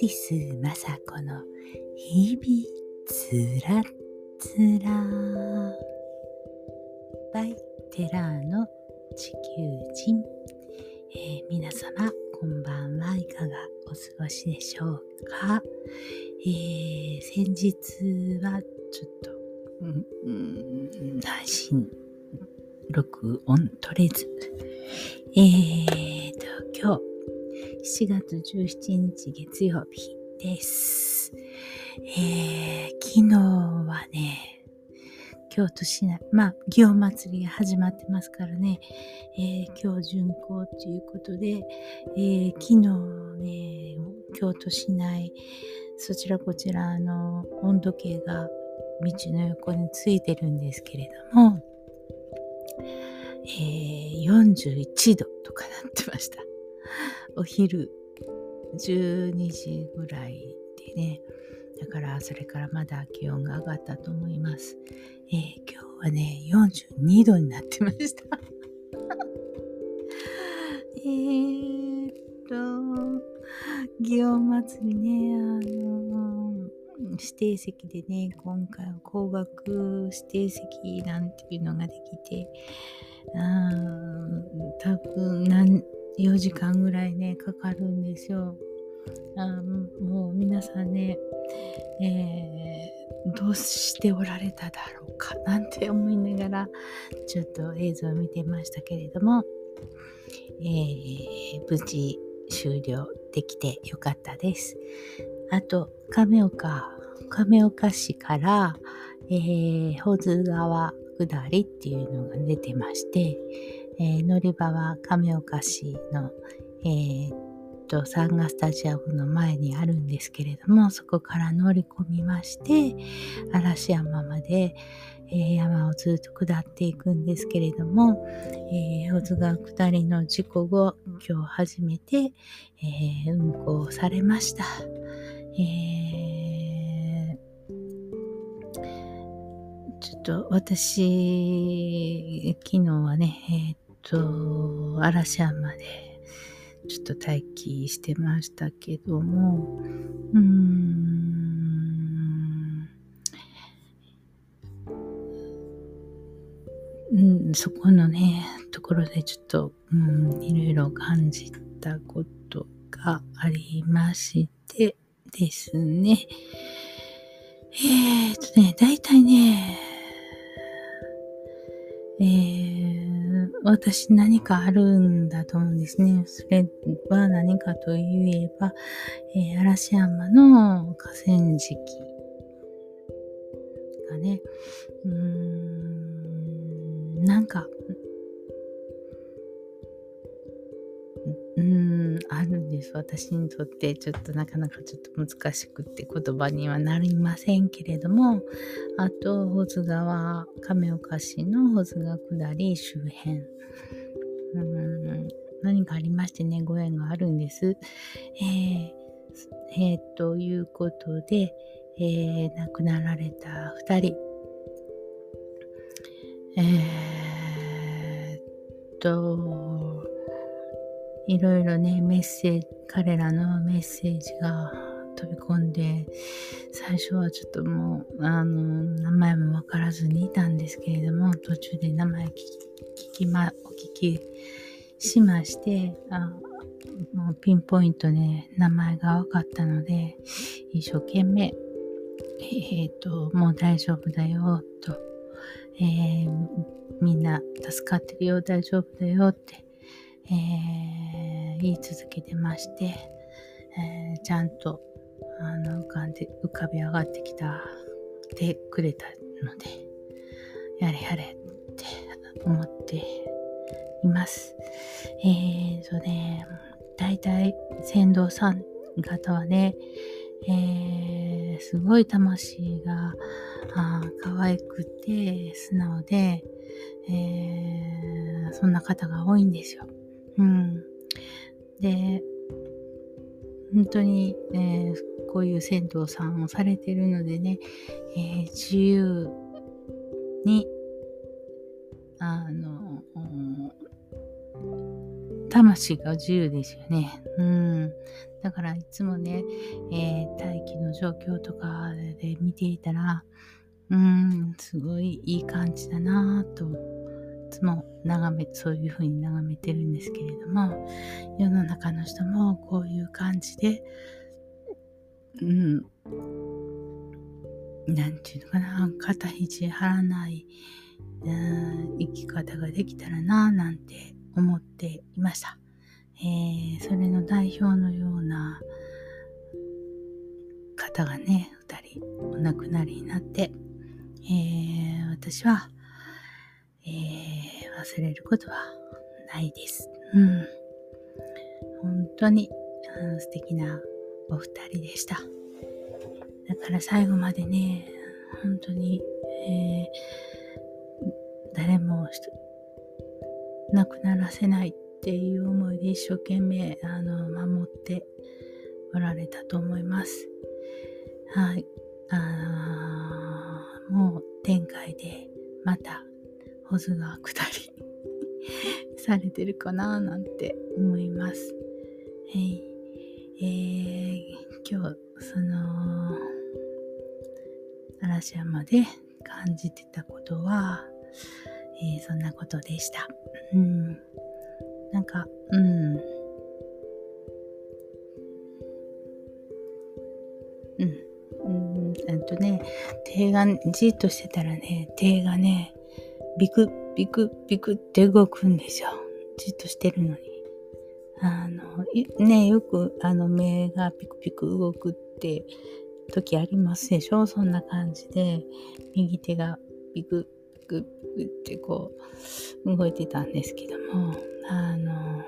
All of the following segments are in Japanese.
ティス雅子の日々つらつら。バイテラーの地球人、えー、皆様こんばんはいかがお過ごしでしょうか、えー、先日はちょっと、うんうん、配信録音取れず。えー7月17日月曜日です。えー、昨日はね、京都市内、まあ、祇園祭りが始まってますからね、えー、今日巡行ということで、えー、昨日ね、京都市内、そちらこちらの温度計が道の横についてるんですけれども、えー、41度とかなってました。お昼12時ぐらいでね、だからそれからまだ気温が上がったと思います。えー、今日はね、42度になってました。えーっと、祇園祭りね、あの指定席でね、今回は高額指定席なんていうのができて、あ多分何、4時間ぐらいね、かかるんですよ。あもう皆さんね、えー、どうしておられただろうかなんて思いながら、ちょっと映像を見てましたけれども、えー、無事終了できてよかったです。あと、亀岡、亀岡市から、えー、保津川下りっていうのが出てまして、えー、乗り場は亀岡市の、えー、と、サンガスタジアムの前にあるんですけれども、そこから乗り込みまして、嵐山まで、えー、山をずっと下っていくんですけれども、えー、保津川下りの事故後、今日初めて、えー、運行されました。えちょっと私、昨日はね、えー、っと、嵐山でちょっと待機してましたけども、うーん、うん、そこのね、ところでちょっと、うん、いろいろ感じたことがありましてですね。えー、っとね、だいたいね、えー私何かあるんだと思うんですね。それは何かといえば、えー、嵐山の河川敷がね、うーん、なんか、です。私にとってちょっとなかなかちょっと難しくって言葉にはなりませんけれども、あと、保津川、亀岡市の保津川下り周辺。うん何かありましてね、ご縁があるんです。えー、えー、ということで、えー、亡くなられた二人。えー、と、いろいろね、メッセージ、彼らのメッセージが飛び込んで、最初はちょっともう、あの、名前もわからずにいたんですけれども、途中で名前聞き、聞きま、お聞きしまして、あもうピンポイントで名前が分かったので、一生懸命、えっ、ー、と、もう大丈夫だよ、と、えー、みんな助かってるよ、大丈夫だよって、えー、言い続けてまして、えー、ちゃんとあの浮かんで浮かび上がってきたてくれたのでやれやれって思っています。えーとね、大体船頭さん方はね、えー、すごい魂があ可愛くて素直で、えー、そんな方が多いんですよ。うん。で、本当に、えー、こういう銭湯さんをされてるのでね、えー、自由に、あの、魂が自由ですよね。うん。だからいつもね、えー、大気の状況とかで見ていたら、うん、すごいいい感じだなぁと、つも眺め、そういう風に眺めてるんですけれども、世の中の人もこういう感じで、うん、なんていうのかな、肩肘張らない、うん、生き方ができたらななんて思っていました。えー、それの代表のような方がね、二人お亡くなりになって、えー、私は、忘れることはないです。うん。本当に、うん、素敵なお二人でした。だから最後までね、本当に、えー、誰も亡くならせないっていう思いで一生懸命あの守っておられたと思います。はい。あもう天界でまた保津川下りされてるかななんて思います。はい。えー、今日その嵐山で感じてたことは、えー、そんなことでした。うん。なんか、うん。うん。うん、えっとね、手が、じっとしてたらね、手がね、ビクビクビクって動くんですよ。じっとしてるのに。あの、ね、よくあの目がピクピク動くって時ありますでしょ？そんな感じで、右手がビクビクってこう動いてたんですけども、あの、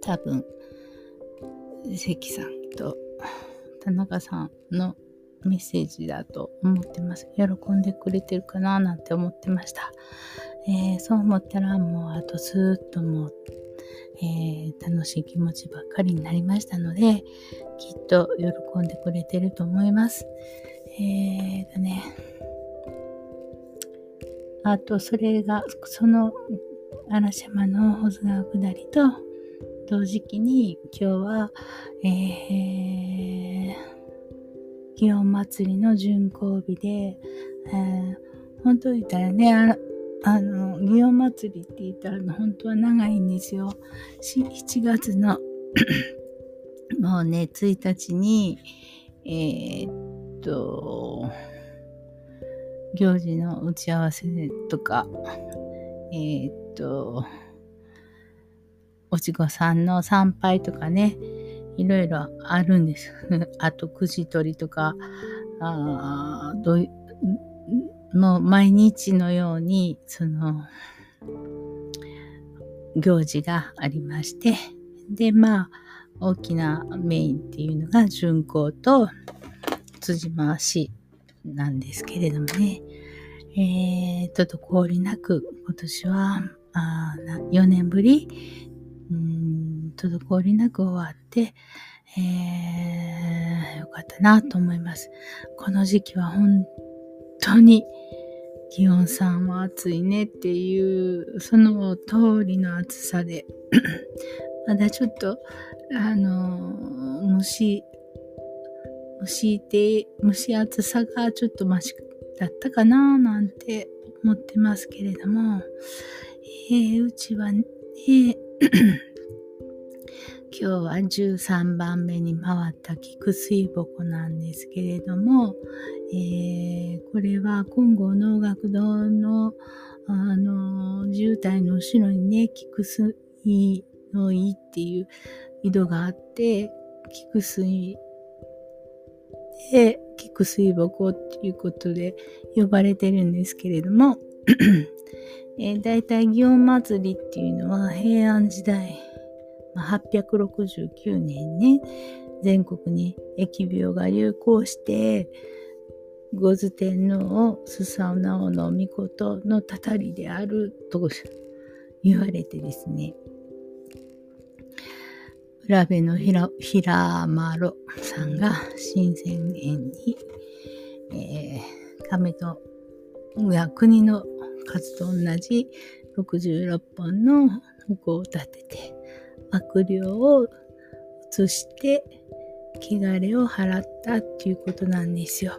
多分、関さんと田中さんのメッセージだと思ってます。喜んでくれてるかななんて思ってました。えー、そう思ったらもうあとずっともう、えー、楽しい気持ちばっかりになりましたので、きっと喜んでくれてると思います。えーとね、あとそれが、その嵐山の保津川下りと同時期に今日は、えー、祇園祭りの巡行日で、えー、本当言ったらね、ああの、祇園祭りって言ったら本当は長いんですよ。7月の もうね、1日に、えー、っと、行事の打ち合わせとか、えー、っと、おちごさんの参拝とかね、いろいろあるんです。あと、くじ取りとか、あどうもう毎日のように、その、行事がありまして、で、まあ、大きなメインっていうのが巡行と辻回しなんですけれどもね。えー、滞りなく今年はあ4年ぶり、うん、滞りなく終わって、えー、よかったなと思います。この時期は本当に気温さんは暑いねっていう、その通りの暑さで まだちょっと、あのー、蒸し、蒸して、蒸し暑さがちょっとマシだったかななんて思ってますけれども、えー、うちはね、今日は13番目に回った菊水木なんですけれども、えー、これは金剛能楽堂のあの渋滞の後ろにね、菊水の井っていう井戸があって、菊水で、菊水木っていうことで呼ばれてるんですけれども、えー、大体祇園祭りっていうのは平安時代、まあ、869年ね、全国に疫病が流行して、五頭天皇をスサオナオの御事のたたりであると言われてですね、浦部の平丸さんが新宣言に、えー、亀とや国の数と同じ66本の矛を立てて悪霊を移して汚れを払ったっていうことなんですよ。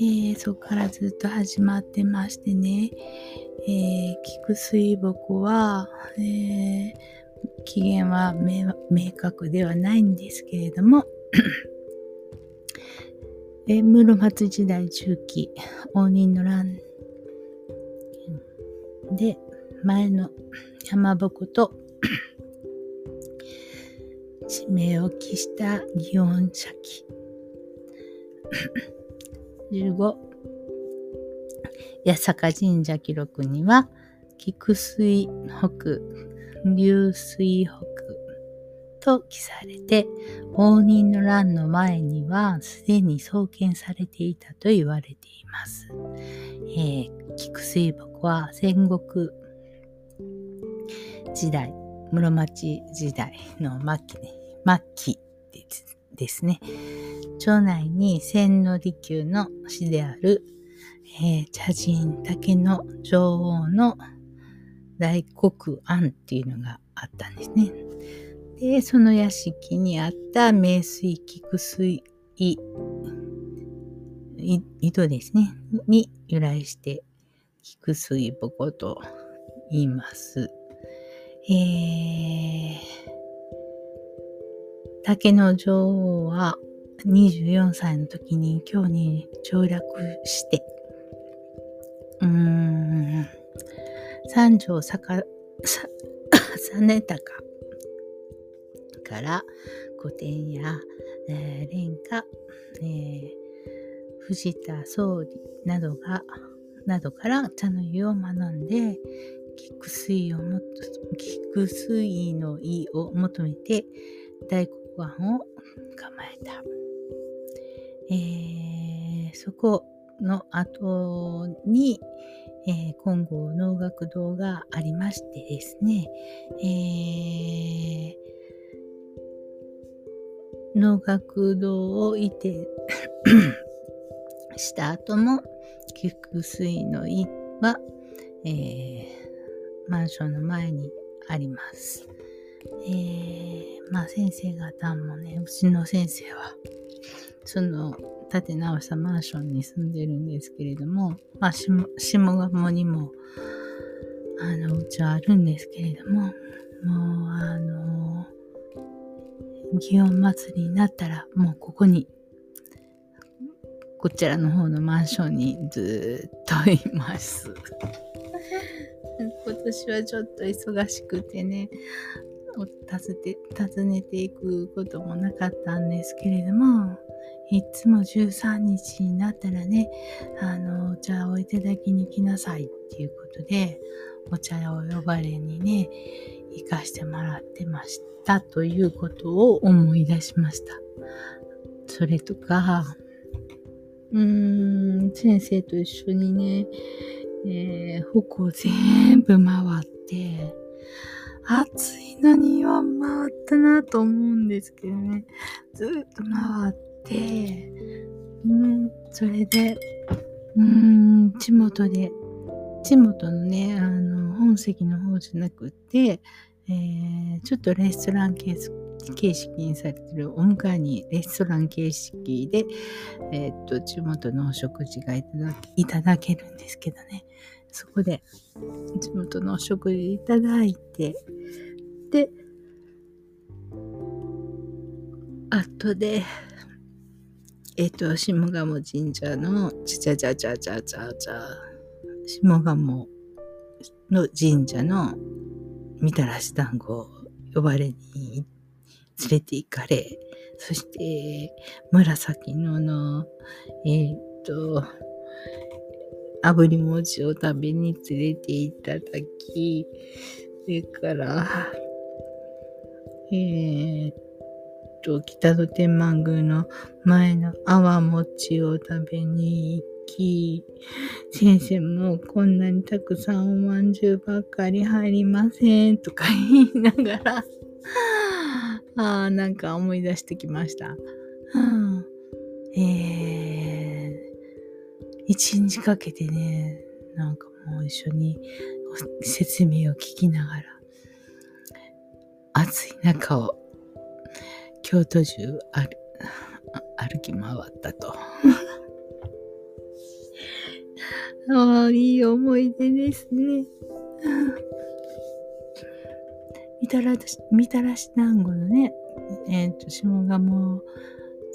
えー、そこからずっと始まってましてね、えー、菊水木は、えー、起源は明確ではないんですけれども。え室町時代中期応仁の乱。で前の山鉾と地名を期した祇園社記15八坂神社記録には菊水北流水北と記されて、応仁の乱の前にはすでに創建されていたと言われています。えー、菊水木は戦国時代、室町時代の末期,、ね、末期ですね。町内に千利休の死である、えー、茶人竹の女王の大黒庵っていうのがあったんですね。で、その屋敷にあった名水菊水井戸ですね、に由来して菊水母と言います。えー、竹の女王は24歳の時に京に上洛して、うーん、三条坂、実高から古典や、えー、蓮華、えー、藤田総理などが、などから茶の湯を学んで、菊水をも菊水の意を求めて大黒湾を構えた。えー、そこの後に、えー、金剛能楽堂がありましてですね、えー、能楽堂をいて した後も、菊水の井は、えー、マンションの前にあります。えー、まあ先生方もね、うちの先生は、その建て直したマンションに住んでるんですけれども、まあ下鴨にも、あの、うちはあるんですけれども、もうあの祇園祭りになったら、もうここに、こちらの方のマンションにずっといます。今年はちょっと忙しくてね、訪て訪ねていくこともなかったんですけれども、いつも13日になったらね、あの、お茶をいただきに来なさいっていうことで、お茶を呼ばれにね、行かしてもらってましたということを思い出しました。それとか、うーん、先生と一緒にね、えー、服を全部回って、暑いのには回ったなと思うんですけどね。ずっと回って、うん、それで、うん、地元で、地元のね、あの、本籍の方じゃなくて、えー、ちょっとレストラン形式にされてるお迎えにレストラン形式で、えー、っと、地元のお食事がいただけるんですけどね。そこで地元のお食事いただいて、で、後で、えっ、と、下鴨神社の、ちゃちゃちゃちゃちゃちゃ、下鴨の神社のみたらし団子を呼ばれに連れて行かれ、そして、紫のの、えっ、と、炙り餅を食べに連れていただき、それから、えー、っと、北野天満宮の前の泡餅を食べに行き、先生もこんなにたくさんおまんじゅうばっかり入りませんとか言いながら、ああ、なんか思い出してきました。うん、えー、一日かけてね、なんかもう一緒に説明を聞きながら、暑い中を京都中歩 歩き回ったと。ああ、いい思い出ですね。みたらし、みたらし団子のね、えっ、ー、と、下鴨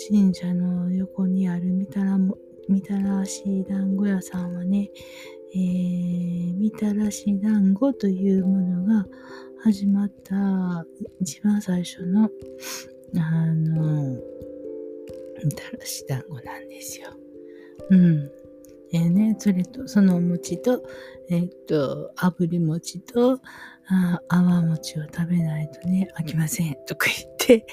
神社の横にあるみたらも、みたらし団子屋さんはね、えー、みたらし団子というものが始まった一番最初の、あの、みたらし団子なんですよ。うん。えー、ね、それと、そのお餅と、えー、っと、炙り餅と、あ泡餅を食べないとね、飽きません。とか言って、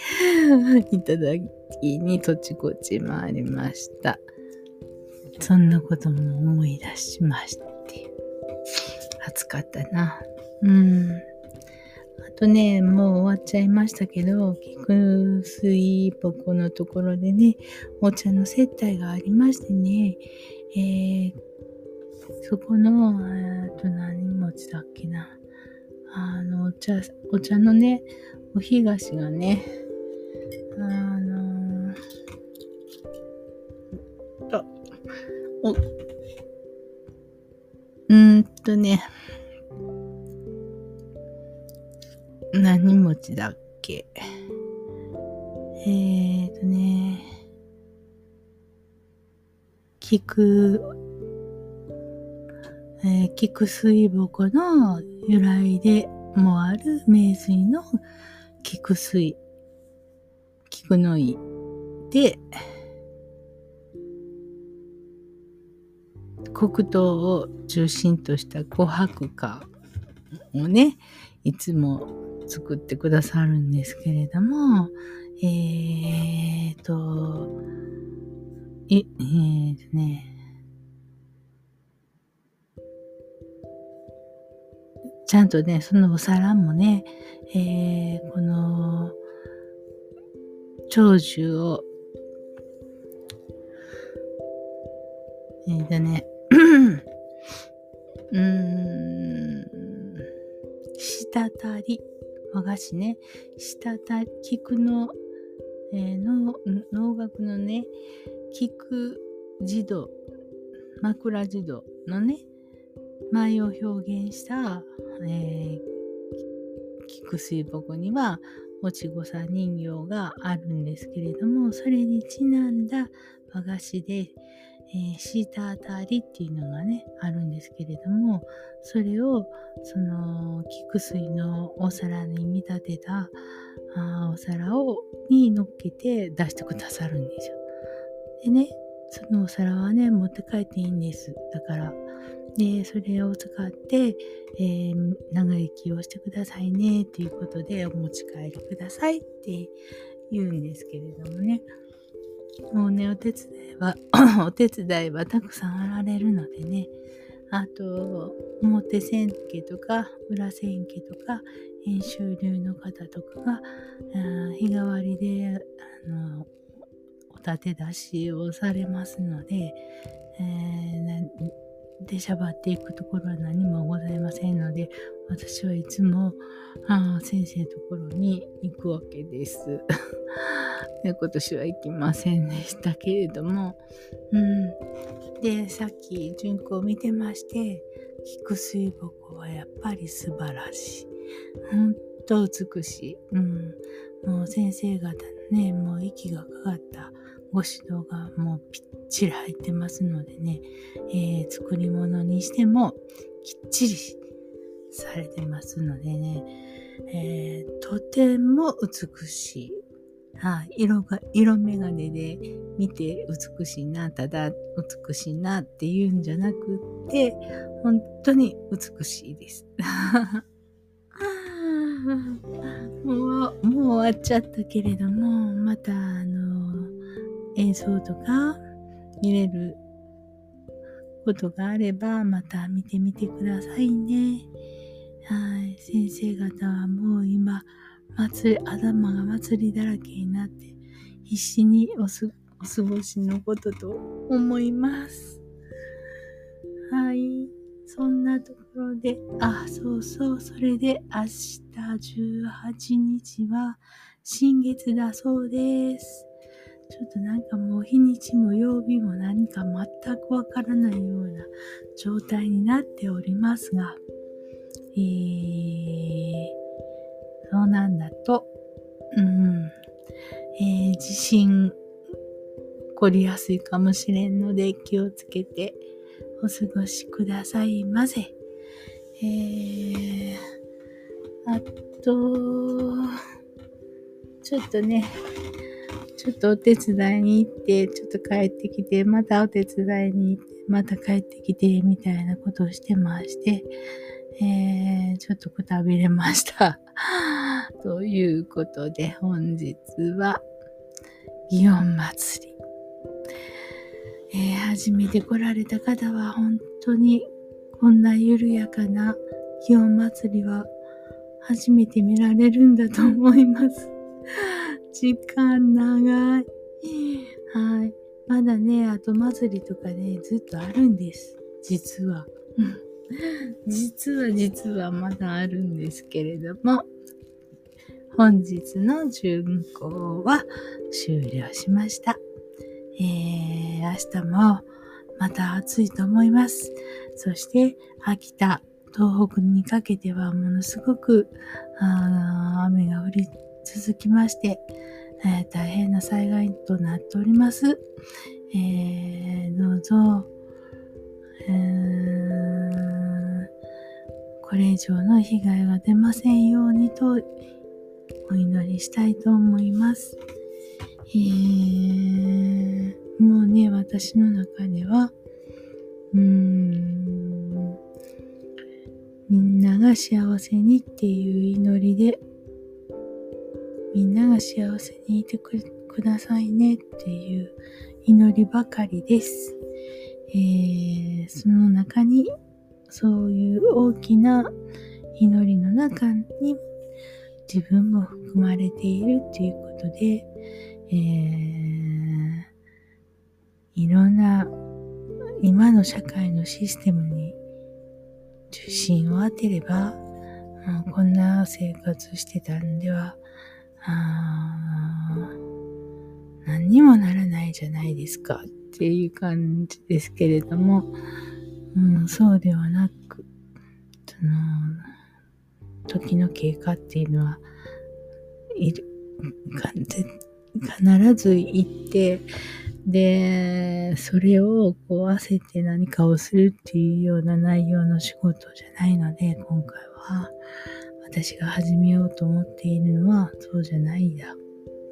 いただきに土地こち回りました。そんなことも思い出しまして。暑かったな。うん。とね、もう終わっちゃいましたけど、菊水箱のところでね、お茶の接待がありましてね、えー、そこの、えっと、何餅だっけな。あの、お茶、お茶のね、お干菓子がね、あのー、あ、お、うんとね、何餅だっけ？えーとね、菊、えー、菊水木の由来でもある名水の菊水、菊の井で、黒糖を中心とした琥珀花をね、いつも作ってくださるんですけれども、えーと、え、えーとね、ちゃんとね、そのお皿もね、えー、この、長寿を、えーとね、うーん、したたり、和菓子ね、した、菊の、えー、の能楽のね、菊児童、枕児童のね、舞を表現した、えー、菊水木には、おちごさ人形があるんですけれども、それにちなんだ和菓子で、えー、シータータリっていうのがね、あるんですけれども、それを、その、菊水のお皿に見立てたあお皿を、に乗っけて出してくださるんですよ。でね、そのお皿はね、持って帰っていいんです。だから、で、それを使って、えー、長生きをしてくださいね、ということで、お持ち帰りくださいって言うんですけれどもね。もうね、お手伝いは、お手伝いはたくさんあられるのでね、あと、表千家とか、裏千家とか、編集流の方とかが、日替わりで、あの、お立て出しをされますので、えー、出しゃばっていくところは何もございませんので、私はいつも、あ先生のところに行くわけです。今年は行きませんでしたけれども、うん。で、さっき巡行を見てまして、菊水木はやっぱり素晴らしい。ほんと美しい。うん。もう先生方のね、もう息がかかったご指導がもうぴっちり入ってますのでね、えー、作り物にしてもきっちりされてますのでね、えー、とても美しい。はい、色が、色眼鏡で見て美しいな、ただ美しいなっていうんじゃなくって、本当に美しいです。もう、もう終わっちゃったけれども、またあの、演奏とか見れることがあれば、また見てみてくださいね。はい、先生方はもう今、祭り、頭が祭りだらけになって、必死におすお過ごしのことと思います。はい。そんなところで、あ、そうそう、それで明日18日は新月だそうです。ちょっとなんかもう日にちも曜日も何か全くわからないような状態になっておりますが、えー、そうなんだと、うん、えー、地震起こりやすいかもしれんので気をつけてお過ごしくださいませ。えー、あと、ちょっとね、ちょっとお手伝いに行って、ちょっと帰ってきて、またお手伝いに行って、また帰ってきて、みたいなことをしてまして、えー、ちょっとくたびれました。ということで、本日は、祇園祭り。えー、初めて来られた方は、本当に、こんな緩やかな祇園祭りは、初めて見られるんだと思います。時間長い。はい。まだね、後祭りとかね、ずっとあるんです。実は。実は実はまだあるんですけれども、本日の巡行は終了しました。えー、明日もまた暑いと思います。そして秋田、東北にかけてはものすごく雨が降り続きまして、えー、大変な災害となっております。えー、どうぞ、えー、これ以上の被害が出ませんようにとお祈りしたいと思います。えー、もうね、私の中では、うーん、みんなが幸せにっていう祈りでみんなが幸せにいてくださいねっていう祈りばかりです。えー、その中にそういう大きな祈りの中に自分も含まれているということで、えー、いろんな今の社会のシステムに受信を当てれば、こんな生活してたんではあ何にもならないじゃないですかっていう感じですけれども、うん、そうではなく、その、時の経過っていうのは、いる、必ず行って、で、それをこう焦って何かをするっていうような内容の仕事じゃないので、今回は、私が始めようと思っているのはそうじゃないんだ。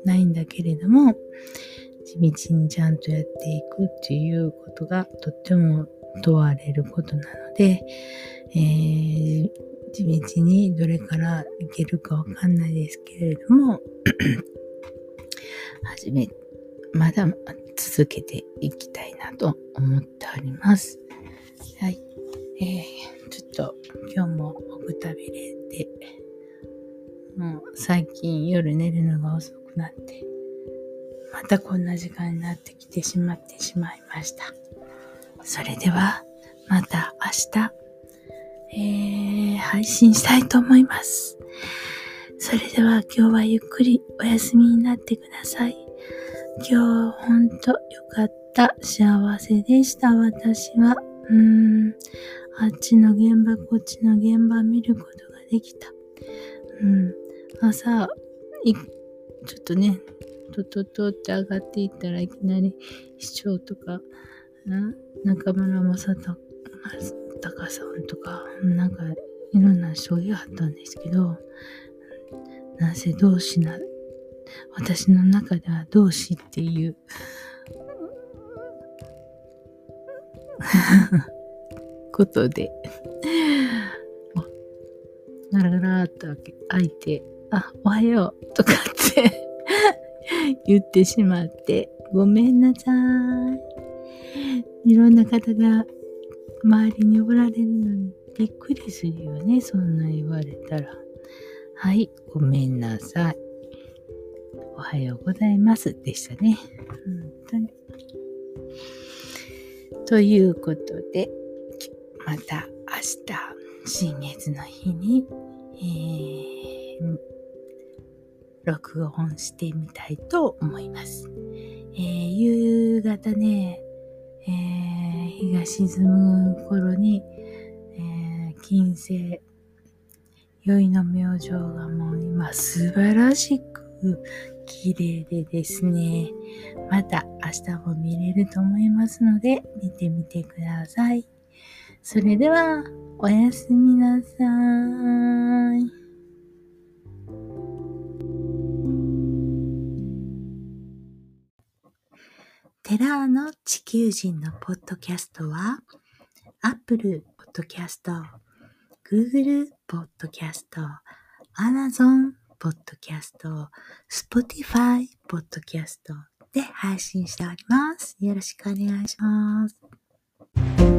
ないんだけれども、地道にちゃんとやっていくっていうことがとっても問われることなので、えー、地道にどれからいけるかわかんないですけれども、始め、まだ続けていきたいなと思っております。はい。えー、ちょっと今日もおくたびれて、もう最近夜寝るのが遅くなって、またこんな時間になってきてしまってしまいました。それでは、また明日、えー、配信したいと思います。それでは今日はゆっくりお休みになってください。今日ほんとよかった。幸せでした。私は。うーん。あっちの現場、こっちの現場見ることができた。うん。朝、い、ちょっとね、とととって上がっていったらいきなり市長とか、中村正隆さんとか、なんかいろんな人があったんですけど、なぜ同志な、私の中では同志っていう ことでガラガラっと開いて、あ、おはようとかって 言ってしまって、ごめんなさい。いろんな方が周りにおられるのにびっくりするよね、そんな言われたら。はい、ごめんなさい。おはようございますでしたね。本当に。ということで、また明日、新月の日に、えー、録音してみたいと思います。えー、夕方ね、えー、日が沈む頃に、えー、金星、宵の明星がもう今素晴らしく綺麗でですね、また明日も見れると思いますので、見てみてください。それでは、おやすみなさい。テラーの地球人のポッドキャストは、Apple ポッドキャスト、 Google ポッドキャスト、アマゾンポッドキャスト、 Spotify ポッドキャストで配信しております。よろしくお願いします。